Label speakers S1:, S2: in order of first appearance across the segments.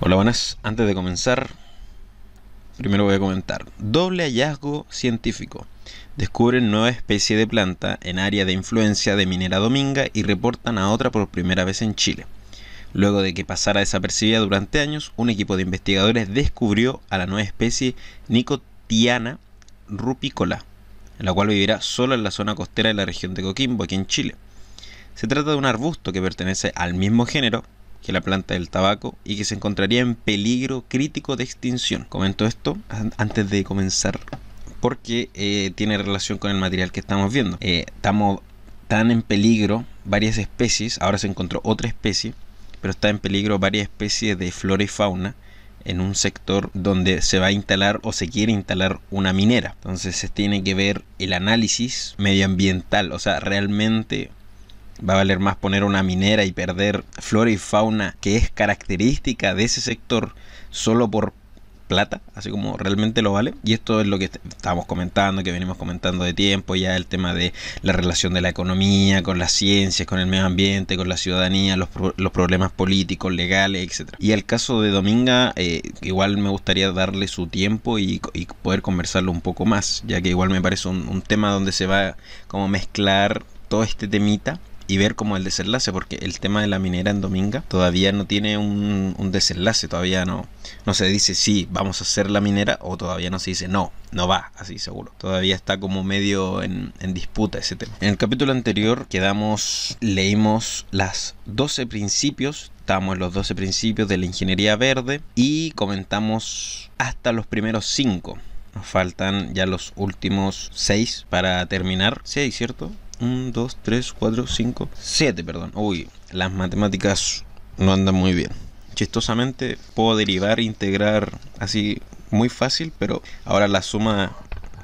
S1: Hola, buenas. Antes de comenzar, primero voy a comentar. Doble hallazgo científico. Descubren nueva especie de planta en área de influencia de Minera Dominga y reportan a otra por primera vez en Chile. Luego de que pasara desapercibida durante años, un equipo de investigadores descubrió a la nueva especie Nicotiana rupicola, la cual vivirá solo en la zona costera de la región de Coquimbo, aquí en Chile. Se trata de un arbusto que pertenece al mismo género que la planta del tabaco y que se encontraría en peligro crítico de extinción. Comento esto antes de comenzar porque eh, tiene relación con el material que estamos viendo. Eh, estamos tan en peligro varias especies, ahora se encontró otra especie, pero está en peligro varias especies de flora y fauna en un sector donde se va a instalar o se quiere instalar una minera. Entonces se tiene que ver el análisis medioambiental, o sea, realmente va a valer más poner una minera y perder flora y fauna que es característica de ese sector solo por plata, así como realmente lo vale. Y esto es lo que estábamos comentando, que venimos comentando de tiempo, ya el tema de la relación de la economía con las ciencias, con el medio ambiente, con la ciudadanía, los, los problemas políticos, legales, etc. Y el caso de Dominga, eh, igual me gustaría darle su tiempo y, poder conversarlo un poco más, ya que igual me parece un, un tema donde se va como mezclar todo este temita y ver como el desenlace, porque el tema de la minera en Dominga todavía no tiene un, desenlace, todavía no, no se dice sí, vamos a hacer la minera, o todavía no se dice no, no va, así seguro. Todavía está como medio en, en disputa ese tema. En el capítulo anterior quedamos, leímos las 12 principios, en los 12 principios de la ingeniería verde y comentamos hasta los primeros 5. Nos faltan ya los últimos 6 para terminar. Sí, ¿cierto? 1, 2, 3, 4, 5, 7, perdón. Uy, las matemáticas no andan muy bien. Chistosamente puedo derivar, integrar así muy fácil, pero ahora la suma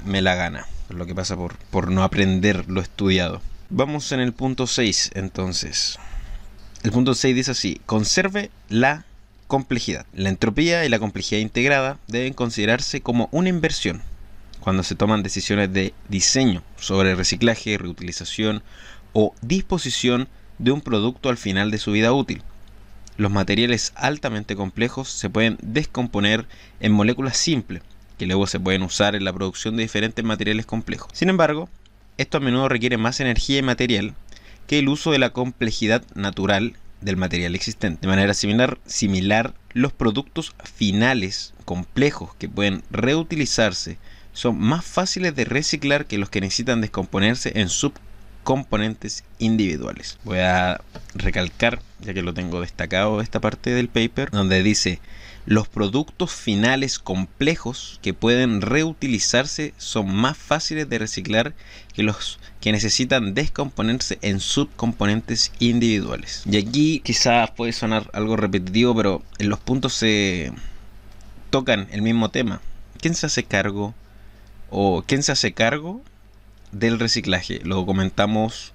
S1: me la gana. Lo que pasa por, por no aprender lo estudiado. Vamos en el punto 6 entonces. El punto 6 dice así, conserve la complejidad. La entropía y la complejidad integrada deben considerarse como una inversión cuando se toman decisiones de diseño sobre reciclaje, reutilización o disposición de un producto al final de su vida útil. Los materiales altamente complejos se pueden descomponer en moléculas simples, que luego se pueden usar en la producción de diferentes materiales complejos. Sin embargo, esto a menudo requiere más energía y material que el uso de la complejidad natural del material existente. De manera similar, similar los productos finales complejos que pueden reutilizarse son más fáciles de reciclar que los que necesitan descomponerse en subcomponentes individuales. Voy a recalcar, ya que lo tengo destacado esta parte del paper, donde dice los productos finales complejos que pueden reutilizarse son más fáciles de reciclar que los que necesitan descomponerse en subcomponentes individuales. Y aquí quizás puede sonar algo repetitivo, pero en los puntos se tocan el mismo tema. ¿Quién se hace cargo o quién se hace cargo del reciclaje. Lo comentamos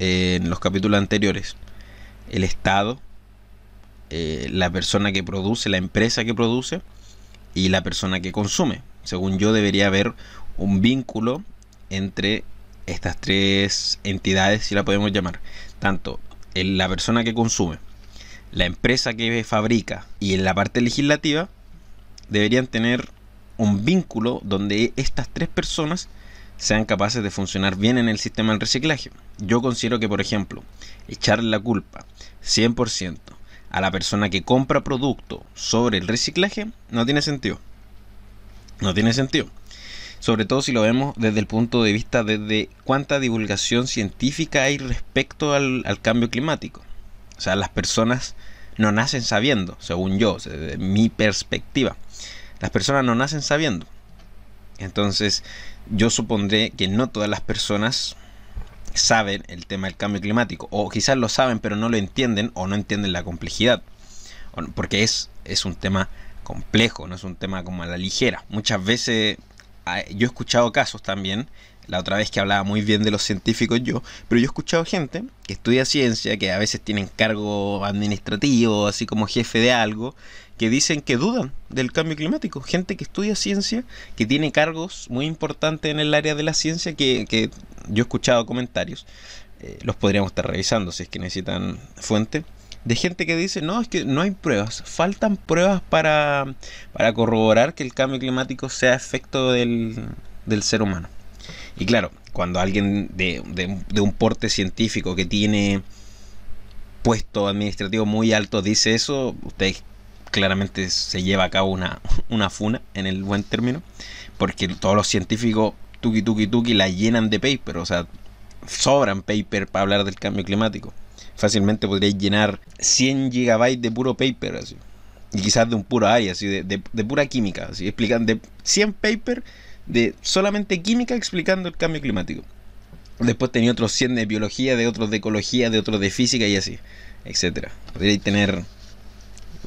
S1: en los capítulos anteriores. El Estado, eh, la persona que produce, la empresa que produce y la persona que consume. Según yo debería haber un vínculo entre estas tres entidades, si la podemos llamar. Tanto la persona que consume, la empresa que fabrica y en la parte legislativa deberían tener un vínculo donde estas tres personas sean capaces de funcionar bien en el sistema del reciclaje. Yo considero que, por ejemplo, echarle la culpa 100% a la persona que compra producto sobre el reciclaje no tiene sentido. No tiene sentido. Sobre todo si lo vemos desde el punto de vista de cuánta divulgación científica hay respecto al, al cambio climático. O sea, las personas no nacen sabiendo, según yo, desde mi perspectiva. Las personas no nacen sabiendo. Entonces, yo supondré que no todas las personas saben el tema del cambio climático. O quizás lo saben, pero no lo entienden o no entienden la complejidad. Porque es, es un tema complejo, no es un tema como a la ligera. Muchas veces yo he escuchado casos también la otra vez que hablaba muy bien de los científicos yo, pero yo he escuchado gente que estudia ciencia, que a veces tienen cargo administrativo, así como jefe de algo, que dicen que dudan del cambio climático. Gente que estudia ciencia, que tiene cargos muy importantes en el área de la ciencia, que, que yo he escuchado comentarios, eh, los podríamos estar revisando si es que necesitan fuente, de gente que dice, no, es que no hay pruebas, faltan pruebas para, para corroborar que el cambio climático sea efecto del, del ser humano. Y claro, cuando alguien de, de, un porte científico que tiene puesto administrativo muy alto dice eso, usted claramente se lleva a cabo una, una funa, en el buen término, porque todos los científicos, tuki tuki tuki, la llenan de paper, o sea, sobran paper para hablar del cambio climático. Fácilmente podríais llenar 100 gigabytes de puro paper, así. Y quizás de un puro área, así, de, de, pura química, así, explican de 100 paper de solamente química explicando el cambio climático. Después tenía otros 100 de biología, de otros de ecología, de otros de física y así, etcétera. Podríais tener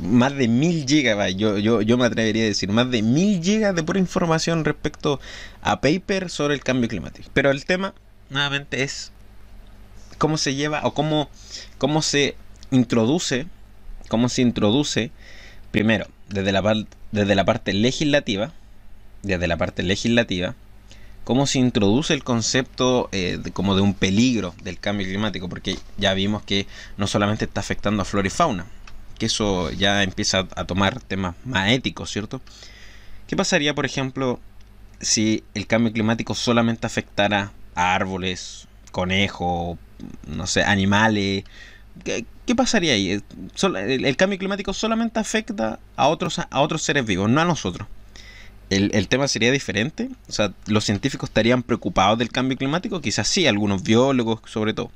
S1: más de 1000 gigabytes, yo, yo, yo me atrevería a decir, más de 1000 gigas de pura información respecto a paper sobre el cambio climático. Pero el tema, nuevamente, es cómo se lleva o cómo, cómo se introduce, cómo se introduce, primero, desde la, desde la parte legislativa, desde la parte legislativa, cómo se introduce el concepto eh, de, como de un peligro del cambio climático, porque ya vimos que no solamente está afectando a flora y fauna, que eso ya empieza a tomar temas más éticos, ¿cierto? ¿Qué pasaría, por ejemplo, si el cambio climático solamente afectara a árboles, conejos, no sé, animales? ¿Qué, pasaría ahí? El, cambio climático solamente afecta a otros, a otros seres vivos, no a nosotros. El, el, tema sería diferente. O sea, los científicos estarían preocupados del cambio climático, quizás sí, algunos biólogos sobre todo.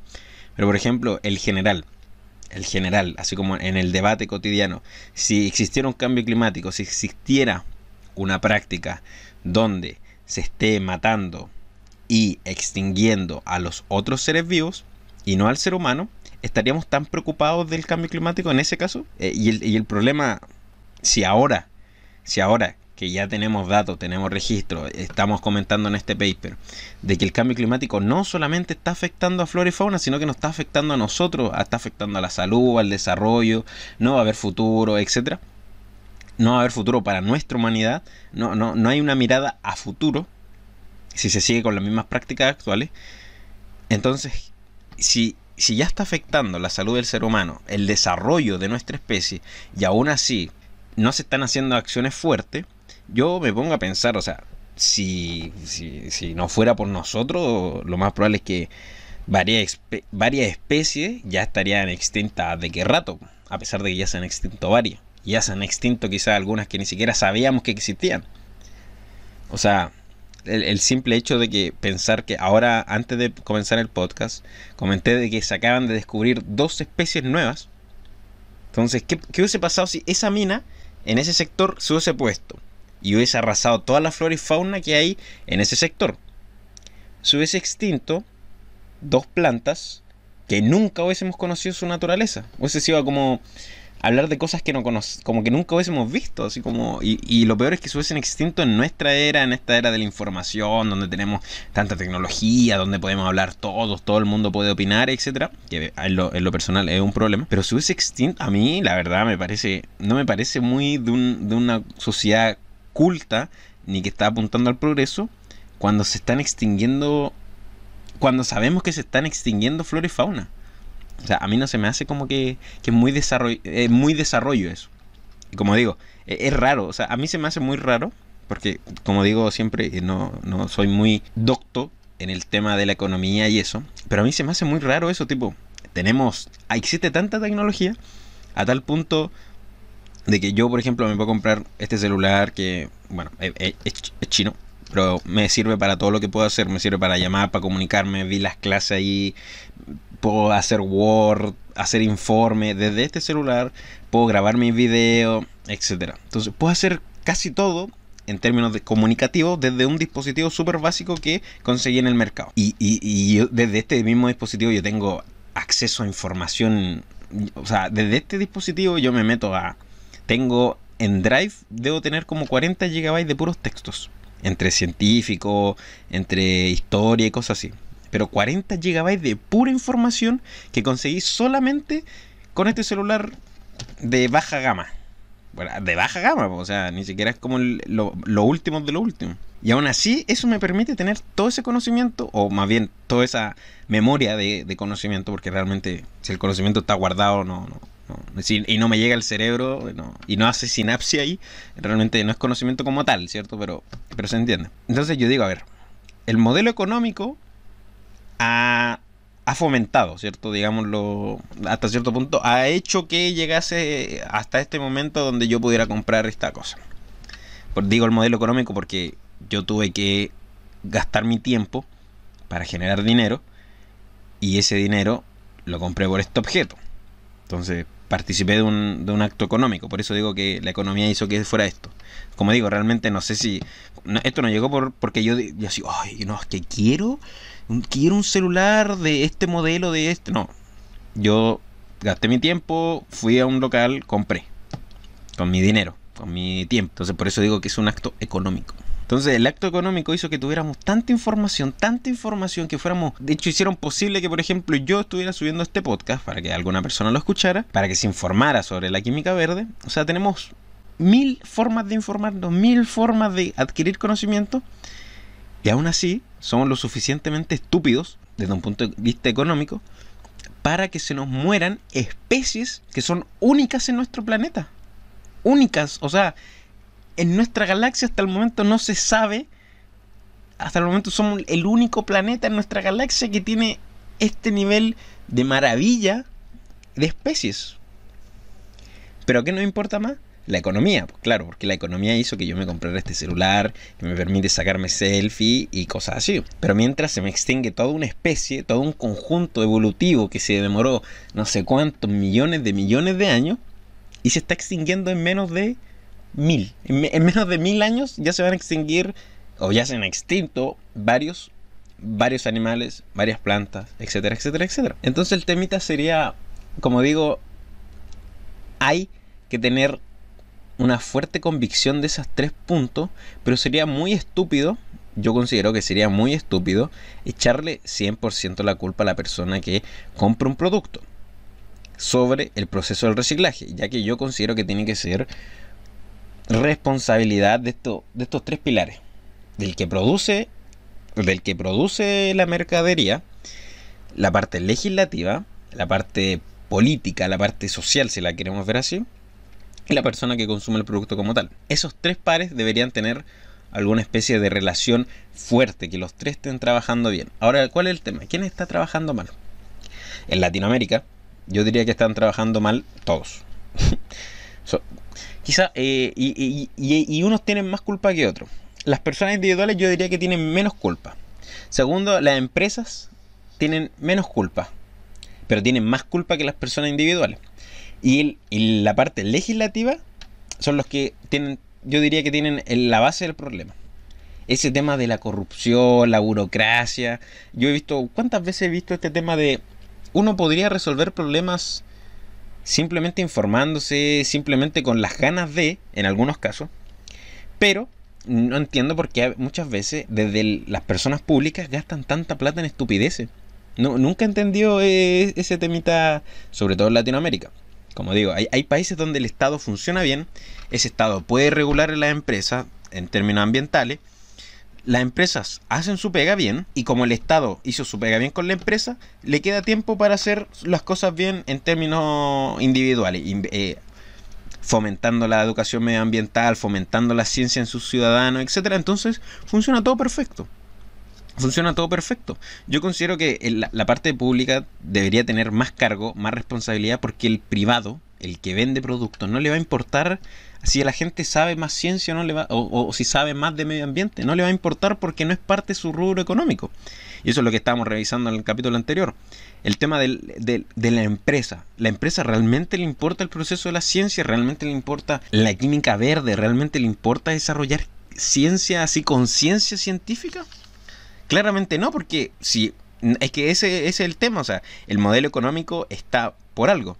S1: Pero por ejemplo, el general, el general, así como en el debate cotidiano, si existiera un cambio climático, si existiera una práctica donde se esté matando y extinguiendo a los otros seres vivos y no al ser humano, ¿estaríamos tan preocupados del cambio climático en ese caso? Eh, y, el, y el problema, si ahora, si ahora que ya tenemos datos, tenemos registro, estamos comentando en este paper, de que el cambio climático no solamente está afectando a flora y fauna, sino que nos está afectando a nosotros, está afectando a la salud, al desarrollo, no va a haber futuro, etcétera. No va a haber futuro para nuestra humanidad, no, no, no hay una mirada a futuro si se sigue con las mismas prácticas actuales. Entonces, si, si ya está afectando la salud del ser humano, el desarrollo de nuestra especie, y aún así no se están haciendo acciones fuertes, yo me pongo a pensar, o sea, si, si, no fuera por nosotros, lo más probable es que varias, varias especies ya estarían extintas de qué rato, a pesar de que ya se han extinto varias. Ya se han extinto quizás algunas que ni siquiera sabíamos que existían. O sea, el, el, simple hecho de que pensar que ahora, antes de comenzar el podcast, comenté de que se acaban de descubrir dos especies nuevas. Entonces, ¿qué, qué hubiese pasado si esa mina en ese sector se hubiese puesto? Y hubiese arrasado toda la flora y fauna que hay en ese sector. Se hubiese extinto dos plantas que nunca hubiésemos conocido su naturaleza. Hubiese sido como hablar de cosas que no como que nunca hubiésemos visto, así como y, y, lo peor es que se hubiesen extinto en nuestra era, en esta era de la información, donde tenemos tanta tecnología, donde podemos hablar todos, todo el mundo puede opinar, etcétera, que en lo, personal es un problema, pero se hubiese extinto, a mí la verdad me parece no me parece muy de, un, de una sociedad culta ni que está apuntando al progreso cuando se están extinguiendo, cuando sabemos que se están extinguiendo flora y fauna. O sea, a mí no se me hace como que, que es muy desarrollo, muy desarrollo eso. Y como digo, e, es, raro, o sea, a mí se me hace muy raro, porque como digo siempre, eh, no, no soy muy docto en el tema de la economía y eso, pero a mí se me hace muy raro eso, tipo, tenemos, existe tanta tecnología a tal punto de que yo, por ejemplo, me puedo comprar este celular que, bueno, es, chino, pero me sirve para todo lo que puedo hacer. Me sirve para llamar, para comunicarme, vi las clases ahí, puedo hacer Word, hacer informe desde este celular, puedo grabar mis videos, etcétera. Entonces, puedo hacer casi todo en términos de comunicativos desde un dispositivo súper básico que conseguí en el mercado. Y, y, y desde este mismo dispositivo yo tengo acceso a información. O sea, desde este dispositivo yo me meto a tengo en Drive, debo tener como 40 GB de puros textos. Entre científico, entre historia y cosas así. Pero 40 GB de pura información que conseguí solamente con este celular de baja gama. Bueno, de baja gama, o sea, ni siquiera es como lo, último de lo último. Y aún así, eso me permite tener todo ese conocimiento, o más bien toda esa memoria de, conocimiento, porque realmente si el conocimiento está guardado no, y no me llega al cerebro y no hace sinapsia ahí, realmente no es conocimiento como tal, ¿cierto? Pero, pero se entiende. Entonces yo digo, a ver, el modelo económico ha, ha fomentado, ¿cierto? Digámoslo, hasta cierto punto, ha hecho que llegase hasta este momento donde yo pudiera comprar esta cosa. digo el modelo económico porque yo tuve que gastar mi tiempo para generar dinero y ese dinero lo compré por este objeto. Entonces participé de un, de un acto económico, por eso digo que la economía hizo que fuera esto. Como digo, realmente no sé si... esto no llegó por, porque yo, yo ay, no, es que quiero, quiero un celular de este modelo, de este... No, yo gasté mi tiempo, fui a un local, compré, con mi dinero, con mi tiempo. Entonces por eso digo que es un acto económico. Entonces el acto económico hizo que tuviéramos tanta información, tanta información que fuéramos, de hecho hicieron posible que por ejemplo yo estuviera subiendo este podcast para que alguna persona lo escuchara, para que se informara sobre la química verde. O sea, tenemos mil formas de informarnos, mil formas de adquirir conocimiento y aún así somos lo suficientemente estúpidos desde un punto de vista económico para que se nos mueran especies que son únicas en nuestro planeta. Únicas, o sea, en nuestra galaxia hasta el momento no se sabe, hasta el momento somos el único planeta en nuestra galaxia que tiene este nivel de maravilla de especies. Pero ¿qué nos importa más? La economía, pues claro, porque la economía hizo que yo me comprara este celular, que me permite sacarme selfie y cosas así. Pero mientras se me extingue toda una especie, todo un conjunto evolutivo que se demoró no sé cuántos millones de millones de años y se está extinguiendo en menos de mil. En, menos de mil años ya se van a extinguir o ya se han extinto varios, varios animales, varias plantas, etcétera, etcétera, etcétera. Entonces el temita sería, como digo, hay que tener una fuerte convicción de esos tres puntos, pero sería muy estúpido, yo considero que sería muy estúpido echarle 100% la culpa a la persona que compra un producto sobre el proceso del reciclaje, ya que yo considero que tiene que ser responsabilidad de, esto, de estos tres pilares. Del que produce, del que produce la mercadería, la parte legislativa, la parte política, la parte social, si la queremos ver así, y la persona que consume el producto como tal. Esos tres pares deberían tener alguna especie de relación fuerte, que los tres estén trabajando bien. Ahora, ¿cuál es el tema? ¿Quién está trabajando mal? En Latinoamérica, yo diría que están trabajando mal todos. Quizá, eh, y, unos tienen más culpa que otros. Las personas individuales yo diría que tienen menos culpa. Segundo, las empresas tienen menos culpa, pero tienen más culpa que las personas individuales. Y, la parte legislativa son los que tienen, yo diría que tienen la base del problema. Ese tema de la corrupción, la burocracia. Yo he visto, ¿cuántas veces he visto este tema de uno podría resolver problemas simplemente informándose, simplemente con las ganas de, en algunos casos, pero no entiendo por qué muchas veces desde las personas públicas gastan tanta plata en estupideces. No, nunca entendió eh, ese temita, sobre todo en Latinoamérica. Como digo, hay, hay países donde el Estado funciona bien, ese Estado puede regular a las empresas en términos ambientales, las empresas hacen su pega bien y como el Estado hizo su pega bien con la empresa, le queda tiempo para hacer las cosas bien en términos individuales, eh, fomentando la educación medioambiental, fomentando la ciencia en sus ciudadanos, etc. Entonces funciona todo perfecto. Funciona todo perfecto. Yo considero que la parte pública debería tener más cargo, más responsabilidad, porque el privado, el que vende productos, no le va a importar si la gente sabe más ciencia no le va, o, si sabe más de medio ambiente, no le va a importar porque no es parte de su rubro económico. Y eso es lo que estábamos revisando en el capítulo anterior. El tema de la empresa. ¿La empresa realmente le importa el proceso de la ciencia? ¿Realmente le importa la química verde? ¿Realmente le importa desarrollar ciencia así, conciencia científica? Claramente no, porque si es que ese, ese es el tema, o sea, el modelo económico está por algo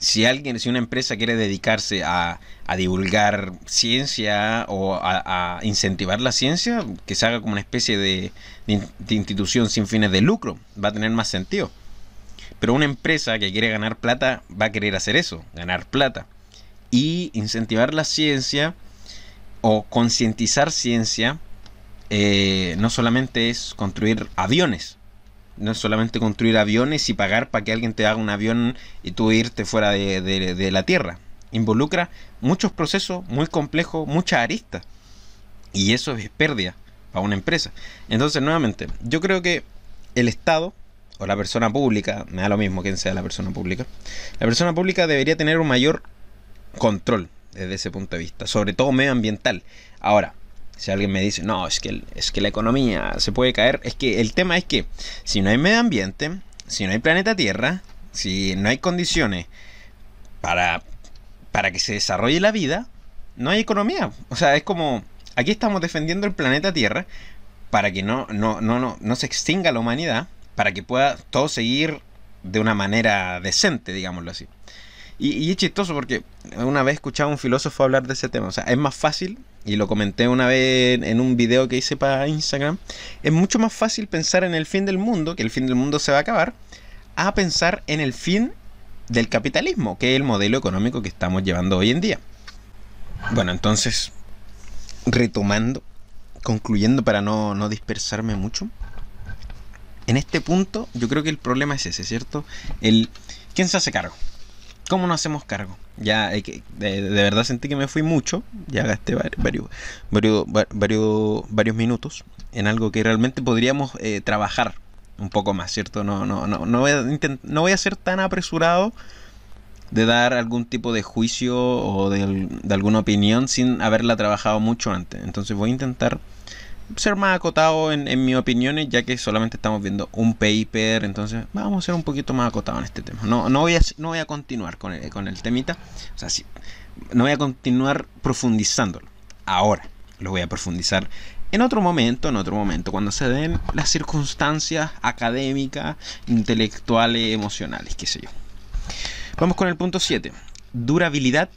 S1: si alguien, si una empresa quiere dedicarse a, divulgar ciencia o a, incentivar la ciencia, que se haga como una especie de, institución sin fines de lucro, va a tener más sentido. Pero una empresa que quiere ganar plata va a querer hacer eso, ganar plata. Y incentivar la ciencia o concientizar ciencia eh, no solamente es construir aviones, no es solamente construir aviones y pagar para que alguien te haga un avión y tú irte fuera de, de la Tierra. Involucra muchos procesos muy complejos, muchas aristas. Y eso es pérdida para una empresa. Entonces, nuevamente, yo creo que el Estado o la persona pública, me da lo mismo quién sea la persona pública, la persona pública debería tener un mayor control desde ese punto de vista, sobre todo medioambiental. Ahora, si alguien me dice, no, es que, es que la economía se puede caer, es que el tema es que si no hay medio ambiente, si no hay planeta Tierra, si no hay condiciones para, para que se desarrolle la vida, no hay economía. O sea, es como, aquí estamos defendiendo el planeta Tierra para que no, no, no, no, no se extinga la humanidad, para que pueda todo seguir de una manera decente, digámoslo así. Y, es chistoso porque una vez escuchaba a un filósofo hablar de ese tema. O sea, es más fácil, y lo comenté una vez en un video que hice para Instagram, es mucho más fácil pensar en el fin del mundo, que el fin del mundo se va a acabar, a pensar en el fin del capitalismo, que es el modelo económico que estamos llevando hoy en día. Bueno, entonces, retomando, concluyendo para no, no dispersarme mucho, en este punto yo creo que el problema es ese, ¿cierto? El, ¿Quién se hace cargo? ¿Cómo nos hacemos cargo? Ya de, de, verdad sentí que me fui mucho, ya gasté varios, varios, varios, varios minutos en algo que realmente podríamos eh, trabajar un poco más, ¿cierto? No, no, no, no, voy a no voy a ser tan apresurado de dar algún tipo de juicio o de, de, alguna opinión sin haberla trabajado mucho antes. Entonces voy a intentar ser más acotado en, en mis opiniones, ya que solamente estamos viendo un paper, entonces vamos a ser un poquito más acotado en este tema. No, no, voy, a, no voy a continuar con el, con el temita, o sea, sí, no voy a continuar profundizándolo. Ahora lo voy a profundizar en otro momento, en otro momento, cuando se den las circunstancias académicas, intelectuales, emocionales, qué sé yo. Vamos con el punto 7. Durabilidad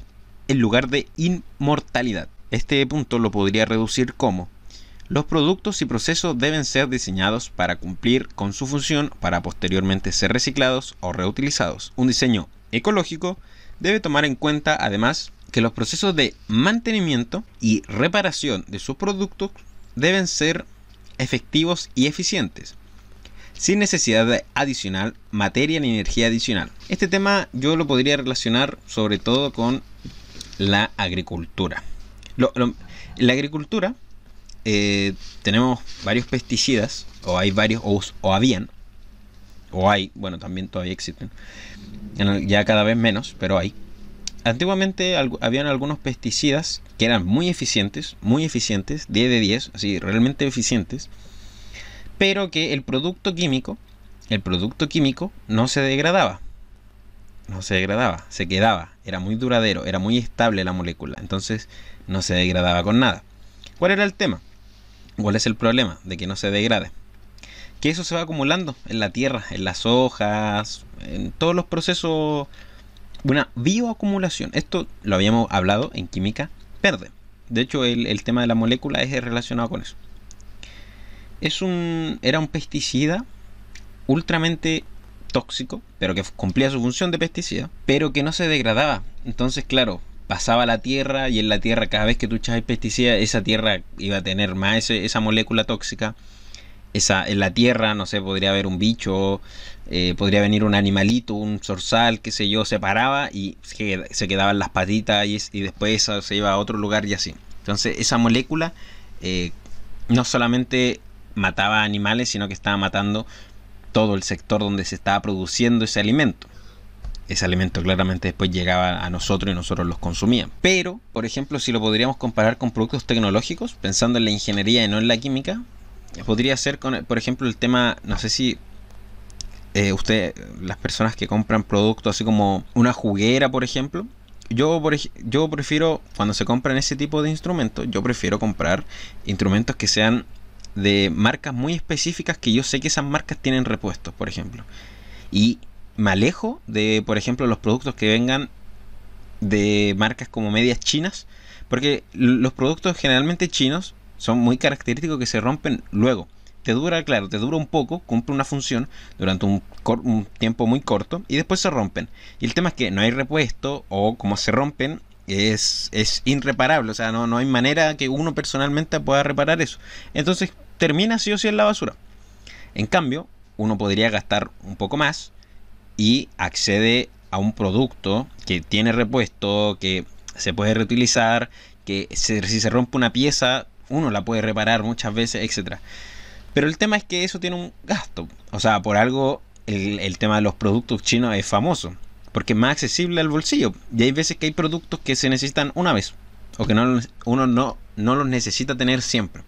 S1: en lugar de inmortalidad. Este punto lo podría reducir como los productos y procesos deben ser diseñados para cumplir con su función para posteriormente ser reciclados o reutilizados. Un diseño ecológico debe tomar en cuenta además que los procesos de mantenimiento y reparación de sus productos deben ser efectivos y eficientes, sin necesidad de adicional materia ni energía adicional. Este tema yo lo podría relacionar sobre todo con la agricultura. la agricultura eh, tenemos varios pesticidas, o hay varios, o, habían, o hay, bueno, también todavía existen, ya cada vez menos, pero hay. Antiguamente habían algunos pesticidas que eran muy eficientes, muy eficientes, 10 de 10, así, realmente eficientes, pero que el producto químico, el producto químico no se degradaba, no se degradaba, se quedaba, era muy duradero, era muy estable la molécula, entonces no se degradaba con nada. ¿Cuál era el tema? ¿Cuál es el problema? De que no se degrade. Que eso se va acumulando en la tierra, en las hojas, en todos los procesos. Una bioacumulación. Esto lo habíamos hablado en química verde. De hecho, el, tema de la molécula es relacionado con eso. Es un, era un pesticida ultramente tóxico, pero que cumplía su función de pesticida, pero que no se degradaba. Entonces, claro, pasaba la tierra y en la tierra cada vez que tú echas pesticida esa tierra iba a tener más esa molécula tóxica. Esa en la tierra no sé podría haber un bicho eh, podría venir un animalito un zorzal qué sé yo se paraba y se, se quedaban las patitas y, después se iba a otro lugar y así. Entonces esa molécula eh, no solamente mataba animales sino que estaba matando todo el sector donde se estaba produciendo ese alimento ese alimento claramente después llegaba a nosotros y nosotros los consumíamos. Pero, por ejemplo, si lo podríamos comparar con productos tecnológicos, pensando en la ingeniería y no en la química, podría ser, con, por ejemplo, el tema, no sé si eh, usted, las personas que compran productos así como una juguera, por ejemplo, yo, por, yo prefiero, cuando se compran ese tipo de instrumentos, yo prefiero comprar instrumentos que sean de marcas muy específicas que yo sé que esas marcas tienen repuestos, por ejemplo. Y me alejo de, por ejemplo, los productos que vengan de marcas como medias chinas, porque los productos generalmente chinos son muy característicos que se rompen luego. Te dura, claro, te dura un poco, cumple una función durante un, tiempo muy corto y después se rompen. Y el tema es que no hay repuesto o como se rompen es, es irreparable, o sea, no, no hay manera que uno personalmente pueda reparar eso. Entonces termina sí o sí en la basura. En cambio, uno podría gastar un poco más y accede a un producto que tiene repuesto, que se puede reutilizar, que si se rompe una pieza, uno la puede reparar muchas veces, etc. Pero el tema es que eso tiene un gasto. O sea, por algo el, tema de los productos chinos es famoso. Porque es más accesible al bolsillo. Y hay veces que hay productos que se necesitan una vez. O que no, uno no, no los necesita tener siempre.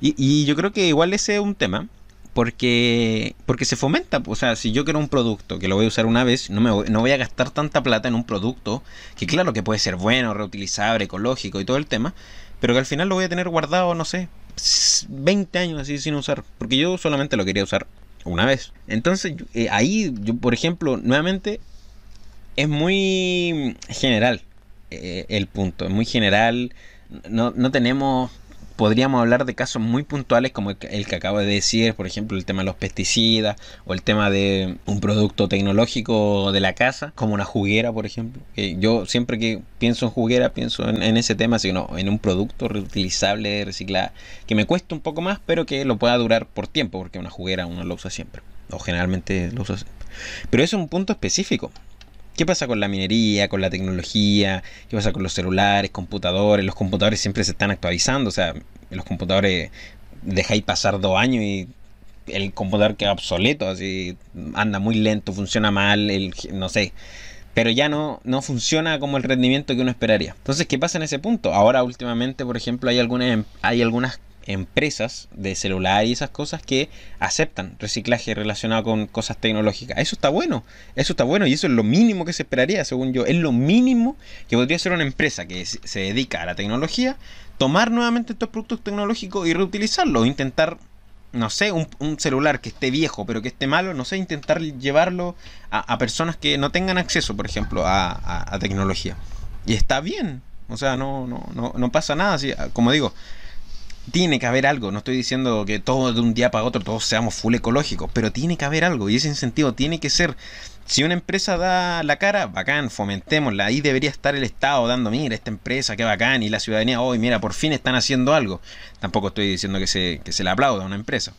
S1: Y, y yo creo que igual ese es un tema porque porque se fomenta, o sea, si yo quiero un producto que lo voy a usar una vez, no me voy, no voy a gastar tanta plata en un producto que claro que puede ser bueno, reutilizable, ecológico y todo el tema, pero que al final lo voy a tener guardado, no sé, 20 años así sin usar, porque yo solamente lo quería usar una vez. Entonces, eh, ahí yo, por ejemplo, nuevamente es muy general eh, el punto, es muy general, no, no tenemos podríamos hablar de casos muy puntuales como el que acabo de decir, por ejemplo, el tema de los pesticidas o el tema de un producto tecnológico de la casa, como una juguera, por ejemplo. Yo siempre que pienso en juguera pienso en, ese tema, sino en un producto reutilizable, reciclado, que me cuesta un poco más, pero que lo pueda durar por tiempo, porque una juguera uno lo usa siempre, o generalmente lo usa siempre. Pero eso es un punto específico. ¿Qué pasa con la minería, con la tecnología? ¿Qué pasa con los celulares, computadores? Los computadores siempre se están actualizando. O sea, los computadores dejáis pasar dos años y el computador queda obsoleto, así anda muy lento, funciona mal, el, no sé. Pero ya no, no funciona como el rendimiento que uno esperaría. Entonces, ¿qué pasa en ese punto? Ahora, últimamente, por ejemplo, hay algunas, hay algunas empresas de celular y esas cosas que aceptan reciclaje relacionado con cosas tecnológicas. Eso está bueno, eso está bueno y eso es lo mínimo que se esperaría, según yo. Es lo mínimo que podría ser una empresa que se dedica a la tecnología, tomar nuevamente estos productos tecnológicos y reutilizarlos, intentar no sé, un, celular que esté viejo pero que esté malo, no sé, intentar llevarlo a, personas que no tengan acceso, por ejemplo, a, tecnología. Y está bien, o sea, no, no, no, no pasa nada. Así, como digo, tiene que haber algo. No estoy diciendo que todos de un día para otro todos seamos full ecológicos, pero tiene que haber algo. Y ese incentivo tiene que ser. Si una empresa da la cara, bacán, fomentémosla. Ahí debería estar el Estado dando, mira, esta empresa, qué bacán. Y la ciudadanía, hoy, mira, por fin están haciendo algo. Tampoco estoy diciendo que se, que se le aplauda a una empresa.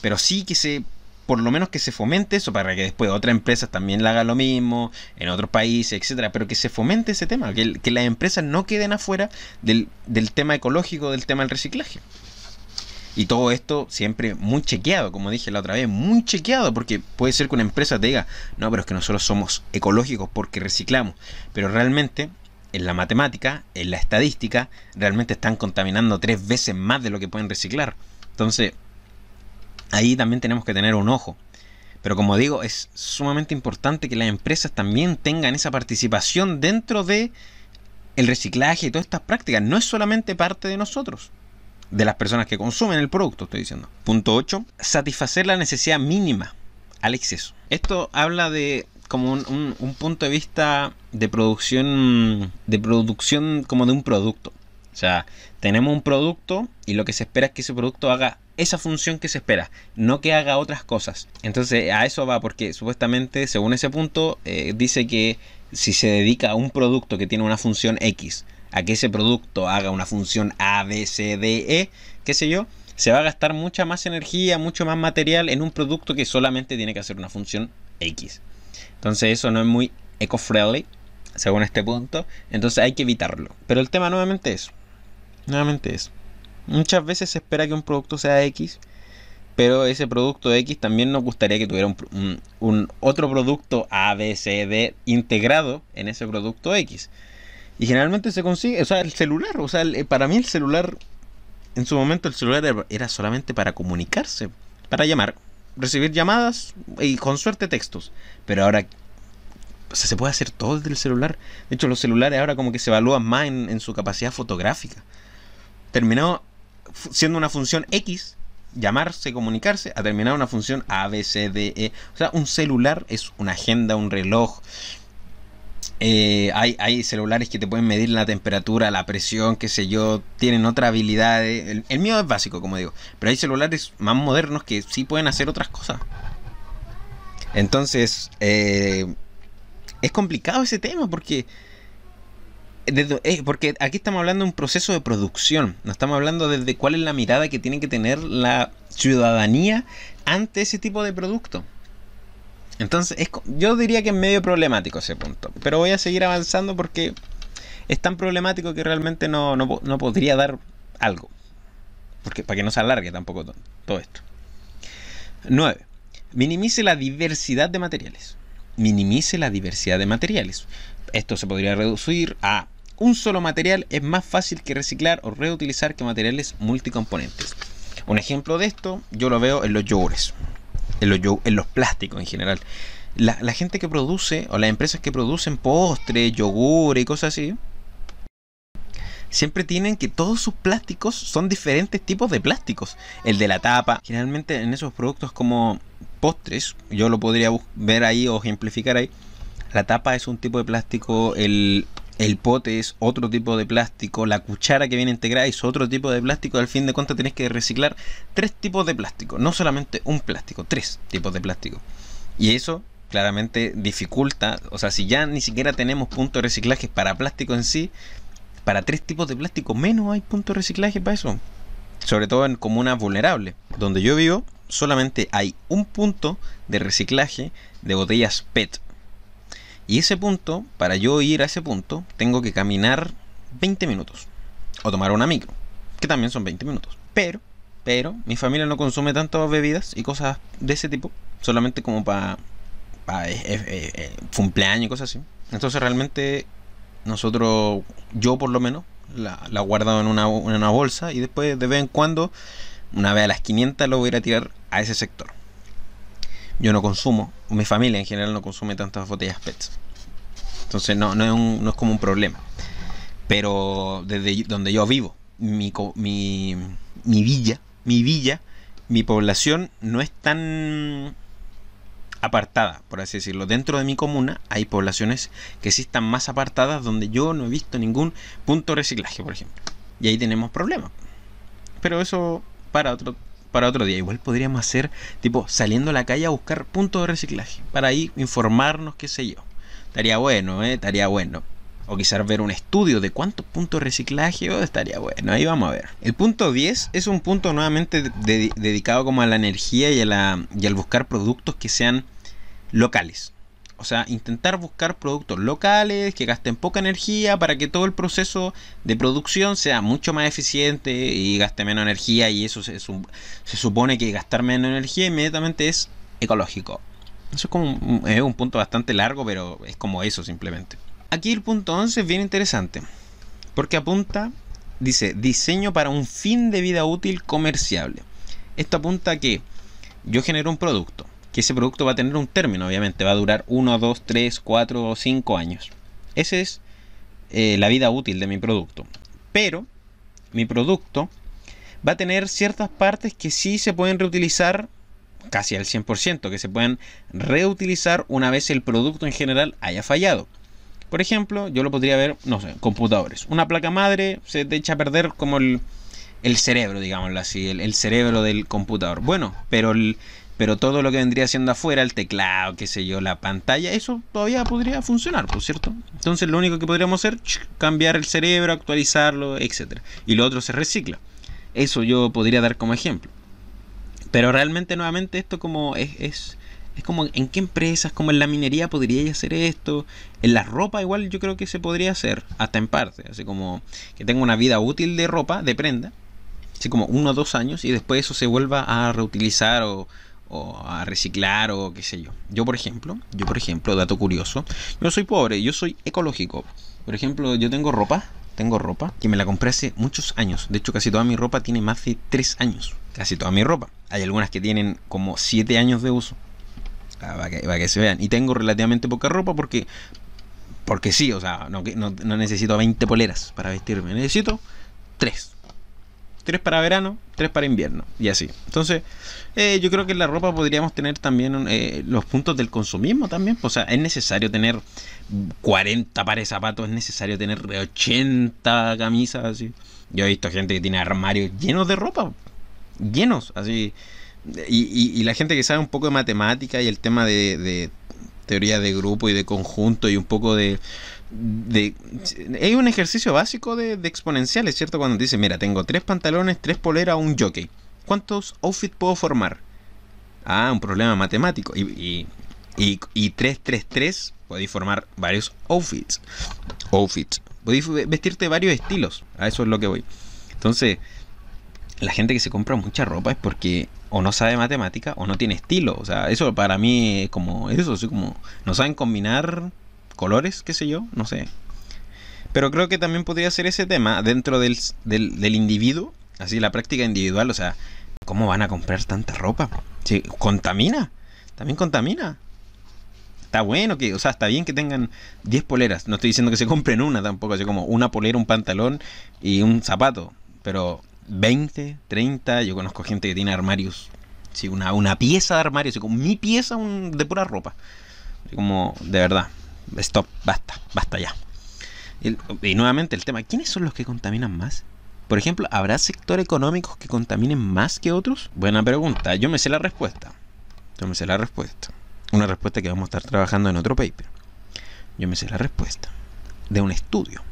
S1: Pero sí que se por lo menos que se fomente eso para que después otras empresas también la hagan lo mismo, en otros países, etcétera, pero que se fomente ese tema, que, que las empresas no queden afuera del, del tema ecológico, del tema del reciclaje. Y todo esto siempre muy chequeado, como dije la otra vez, muy chequeado, porque puede ser que una empresa te diga, no, pero es que nosotros somos ecológicos porque reciclamos, pero realmente en la matemática, en la estadística, realmente están contaminando tres veces más de lo que pueden reciclar. Entonces, ahí también tenemos que tener un ojo. Pero como digo, es sumamente importante que las empresas también tengan esa participación dentro de el reciclaje y todas estas prácticas. No es solamente parte de nosotros, de las personas que consumen el producto, estoy diciendo. Punto 8. Satisfacer la necesidad mínima al exceso. Esto habla de como un, un punto de vista de producción, de producción como de un producto. O sea, tenemos un producto y lo que se espera es que ese producto haga esa función que se espera, no que haga otras cosas. Entonces a eso va porque supuestamente, según ese punto, eh, dice que si se dedica a un producto que tiene una función X, a que ese producto haga una función A, B, C, D, E, qué sé yo, se va a gastar mucha más energía, mucho más material en un producto que solamente tiene que hacer una función X. Entonces eso no es muy eco-friendly, según este punto. Entonces hay que evitarlo. Pero el tema nuevamente es, nuevamente es, Muchas veces se espera que un producto sea X, pero ese producto X también nos gustaría que tuviera un, otro producto A, B, C, D integrado en ese producto X. Y generalmente se consigue, o sea, el celular, o sea, para mí el celular, en su momento el celular era solamente para comunicarse, para llamar, recibir llamadas y con suerte textos. Pero ahora o sea, se puede hacer todo desde el celular. De hecho, los celulares ahora como que se evalúan más en, en su capacidad fotográfica. Terminó siendo una función X, llamarse, comunicarse, a terminar una función A, B, C, D, E. O sea, un celular es una agenda, un reloj. Eh, hay, hay, celulares que te pueden medir la temperatura, la presión, qué sé yo, tienen otra habilidad. El, mío es básico, como digo, pero hay celulares más modernos que sí pueden hacer otras cosas. Entonces, eh, es complicado ese tema porque eh, porque aquí estamos hablando de un proceso de producción, no estamos hablando desde cuál es la mirada que tiene que tener la ciudadanía ante ese tipo de producto. Entonces, es, yo diría que es medio problemático ese punto. Pero voy a seguir avanzando porque es tan problemático que realmente no, no, podría dar algo. Porque, para que no se alargue tampoco todo, esto. 9. Minimice la diversidad de materiales. Minimice la diversidad de materiales. Esto se podría reducir a un solo material es más fácil que reciclar o reutilizar que materiales multicomponentes. Un ejemplo de esto yo lo veo en los yogures en los, plásticos en general. La, gente que produce, o las empresas que producen postres, yogur y cosas así, siempre tienen que todos sus plásticos son diferentes tipos de plásticos. El de la tapa, generalmente en esos productos como postres, yo lo podría ver ahí o ejemplificar ahí. La tapa es un tipo de plástico, el, el pote es otro tipo de plástico, la cuchara que viene integrada es otro tipo de plástico, al fin de cuentas tenés que reciclar tres tipos de plástico, no solamente un plástico, tres tipos de plástico. Y eso claramente dificulta, o sea, si ya ni siquiera tenemos punto de reciclaje para plástico en sí, para tres tipos de plástico menos hay punto de reciclaje para eso. Sobre todo en comunas vulnerables. Donde yo vivo, solamente hay un punto de reciclaje de botellas PET y ese punto, para yo ir a ese punto, tengo que caminar 20 minutos. O tomar una micro, que también son 20 minutos. Pero, pero, mi familia no consume tantas bebidas y cosas de ese tipo. Solamente como para pa, eh, eh, eh, cumpleaños y cosas así. Entonces realmente nosotros, yo por lo menos, la, la guardo en una, en una bolsa y después de vez en cuando, una vez a las 500, lo voy a ir a tirar a ese sector. Yo no consumo, mi familia en general no consume tantas botellas PET. Entonces no, no, es, un, no es como un problema. Pero desde donde yo vivo, mi, mi, mi villa, mi villa, mi población no es tan apartada, por así decirlo. Dentro de mi comuna hay poblaciones que sí están más apartadas donde yo no he visto ningún punto de reciclaje, por ejemplo. Y ahí tenemos problemas. Pero eso para otro para otro día. Igual podríamos hacer tipo saliendo a la calle a buscar puntos de reciclaje para ahí informarnos, qué sé yo. Estaría bueno, ¿eh? Estaría bueno. O quizás ver un estudio de cuántos puntos de reciclaje oh, estaría bueno. Ahí vamos a ver. El punto 10 es un punto nuevamente dedicado como a la energía y, a la, y al buscar productos que sean locales. O sea, intentar buscar productos locales que gasten poca energía para que todo el proceso de producción sea mucho más eficiente y gaste menos energía. Y eso se, se supone que gastar menos energía inmediatamente es ecológico. Eso es como un, un punto bastante largo, pero es como eso simplemente. Aquí el punto 11 es bien interesante, porque apunta, dice, diseño para un fin de vida útil comerciable. Esto apunta a que yo genero un producto, que ese producto va a tener un término, obviamente, va a durar 1, 2, 3, 4 o 5 años. Esa es eh, la vida útil de mi producto. Pero mi producto va a tener ciertas partes que sí se pueden reutilizar casi al 100%, que se pueden reutilizar una vez el producto en general haya fallado. Por ejemplo, yo lo podría ver, no sé, computadores. Una placa madre se te echa a perder como el, cerebro, digámoslo así, el, cerebro del computador. Bueno, pero, el, pero todo lo que vendría siendo afuera, el teclado, qué sé yo, la pantalla, eso todavía podría funcionar, ¿por cierto? Entonces lo único que podríamos hacer, cambiar el cerebro, actualizarlo, etc. Y lo otro se recicla. Eso yo podría dar como ejemplo. Pero realmente nuevamente esto como es, es, es como en qué empresas, como en la minería podría hacer esto. En la ropa igual yo creo que se podría hacer, hasta en parte. Así como que tenga una vida útil de ropa, de prenda. Así como uno o dos años y después eso se vuelva a reutilizar o, o a reciclar o qué sé yo. Yo por ejemplo, yo por ejemplo, dato curioso, yo soy pobre, yo soy ecológico. Por ejemplo, yo tengo ropa, tengo ropa que me la compré hace muchos años. De hecho, casi toda mi ropa tiene más de tres años casi toda mi ropa. Hay algunas que tienen como 7 años de uso. Ah, para, que, se vean. Y tengo relativamente poca ropa porque, porque sí, o sea, no, no, necesito 20 poleras para vestirme. Necesito 3. 3 para verano, 3 para invierno. Y así. Entonces, eh, yo creo que en la ropa podríamos tener también eh, los puntos del consumismo también. O sea, es necesario tener 40 pares de zapatos, es necesario tener 80 camisas así. Yo he visto gente que tiene armarios llenos de ropa llenos, así. Y, la gente que sabe un poco de matemática y el tema de, teoría de grupo y de conjunto y un poco de... de hay un ejercicio básico de, exponenciales, ¿cierto? Cuando dice, mira, tengo tres pantalones, tres poleras, un jockey. ¿Cuántos outfits puedo formar? Ah, un problema matemático. Y, y, y, 333 podéis formar varios outfits. Outfits. Podéis vestirte varios estilos. A eso es lo que voy. Entonces, la gente que se compra mucha ropa es porque o no sabe matemática o no tiene estilo. O sea, eso para mí es como eso, así como no saben combinar colores, qué sé yo, no sé. Pero creo que también podría ser ese tema dentro del, del, individuo, así la práctica individual, o sea, ¿cómo van a comprar tanta ropa? Sí, contamina, también contamina. Está bueno que, o sea, está bien que tengan 10 poleras. No estoy diciendo que se compren una tampoco, así como una polera, un pantalón y un zapato. Pero 20, 30, yo conozco gente que tiene armarios, sí, una, una pieza de armario, así como mi pieza de pura ropa. como, de verdad, stop, basta, basta ya. Y, nuevamente el tema, ¿quiénes son los que contaminan más? Por ejemplo, ¿habrá sectores económicos que contaminen más que otros? Buena pregunta, yo me sé la respuesta. Yo me sé la respuesta. Una respuesta que vamos a estar trabajando en otro paper. Yo me sé la respuesta. De un estudio.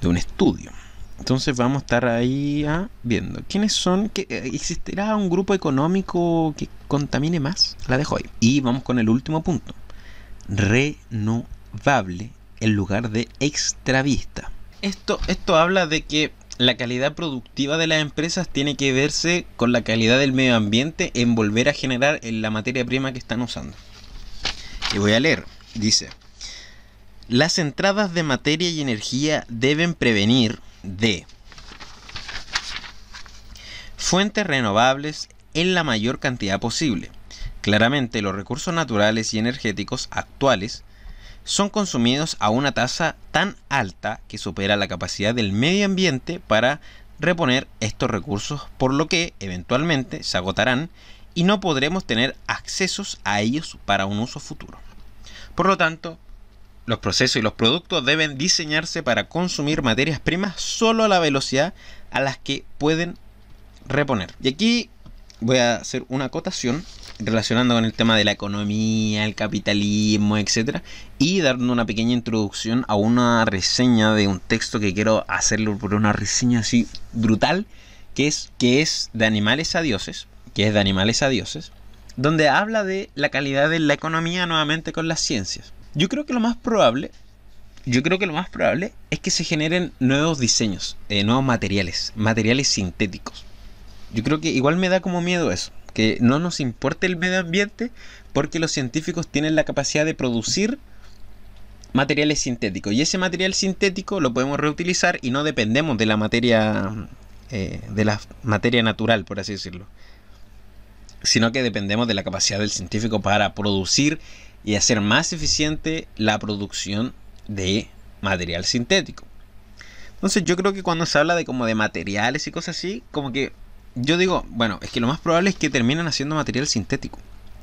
S1: De un estudio. Entonces vamos a estar ahí ah, viendo. ¿Quiénes son? Que, eh, ¿Existirá un grupo económico que contamine más? La dejo ahí. Y vamos con el último punto. Renovable en lugar de extravista. Esto, esto habla de que la calidad productiva de las empresas tiene que verse con la calidad del medio ambiente en volver a generar la materia prima que están usando. Y voy a leer. Dice, las entradas de materia y energía deben prevenir de fuentes renovables en la mayor cantidad posible. Claramente los recursos naturales y energéticos actuales son consumidos a una tasa tan alta que supera la capacidad del medio ambiente para reponer estos recursos, por lo que eventualmente se agotarán y no podremos tener accesos a ellos para un uso futuro. Por lo tanto, los procesos y los productos deben diseñarse para consumir materias primas solo a la velocidad a las que pueden reponer. Y aquí voy a hacer una acotación relacionando con el tema de la economía, el capitalismo, etcétera, y dando una pequeña introducción a una reseña de un texto que quiero hacerlo por una reseña así brutal, que es que es de animales a dioses, que es de animales a dioses, donde habla de la calidad de la economía nuevamente con las ciencias. Yo creo que lo más probable, yo creo que lo más probable es que se generen nuevos diseños, eh, nuevos materiales, materiales sintéticos. Yo creo que igual me da como miedo eso que no nos importe el medio ambiente porque los científicos tienen la capacidad de producir materiales sintéticos y ese material sintético lo podemos reutilizar y no dependemos de la materia eh, de la materia natural por así decirlo sino que dependemos de la capacidad del científico para producir y hacer más eficiente la producción de material sintético. Entonces yo creo que cuando se habla de como de materiales y cosas así como que yo digo, bueno, es que lo más probable es que terminen haciendo material sintético.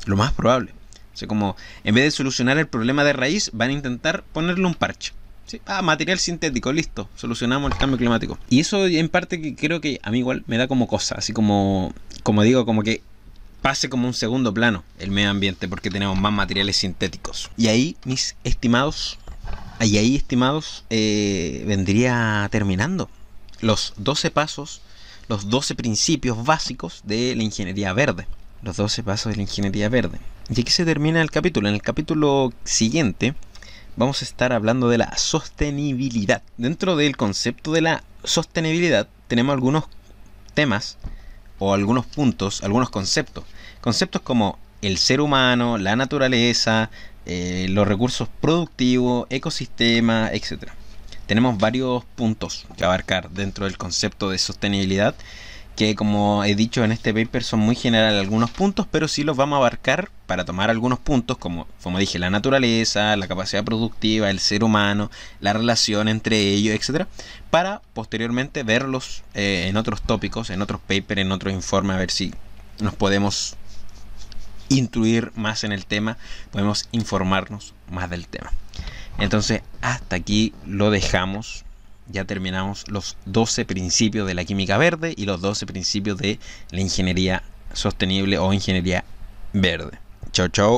S1: Lo más probable. O sea, como en vez de solucionar el problema de raíz, van a intentar ponerle un parche. ¿Sí? Ah, material sintético, listo, solucionamos el cambio climático. Y eso en parte que creo que a mí igual me da como cosa, así como, como digo, como que pase como un segundo plano el medio ambiente porque tenemos más materiales sintéticos. Y ahí, mis estimados, y ahí, estimados, eh, vendría terminando los 12 pasos los 12 principios básicos de la ingeniería verde. Los 12 pasos de la ingeniería verde. Y aquí se termina el capítulo. En el capítulo siguiente vamos a estar hablando de la sostenibilidad. Dentro del concepto de la sostenibilidad tenemos algunos temas o algunos puntos, algunos conceptos. Conceptos como el ser humano, la naturaleza, eh, los recursos productivos, ecosistema, etc tenemos varios puntos que abarcar dentro del concepto de sostenibilidad que como he dicho en este paper son muy generales algunos puntos, pero sí los vamos a abarcar para tomar algunos puntos como, como dije, la naturaleza, la capacidad productiva, el ser humano, la relación entre ellos, etcétera, para posteriormente verlos eh, en otros tópicos, en otros papers, en otros informes, a ver si nos podemos intuir más en el tema, podemos informarnos más del tema. Entonces, hasta aquí lo dejamos. Ya terminamos los 12 principios de la química verde y los 12 principios de la ingeniería sostenible o ingeniería verde. Chao, chao.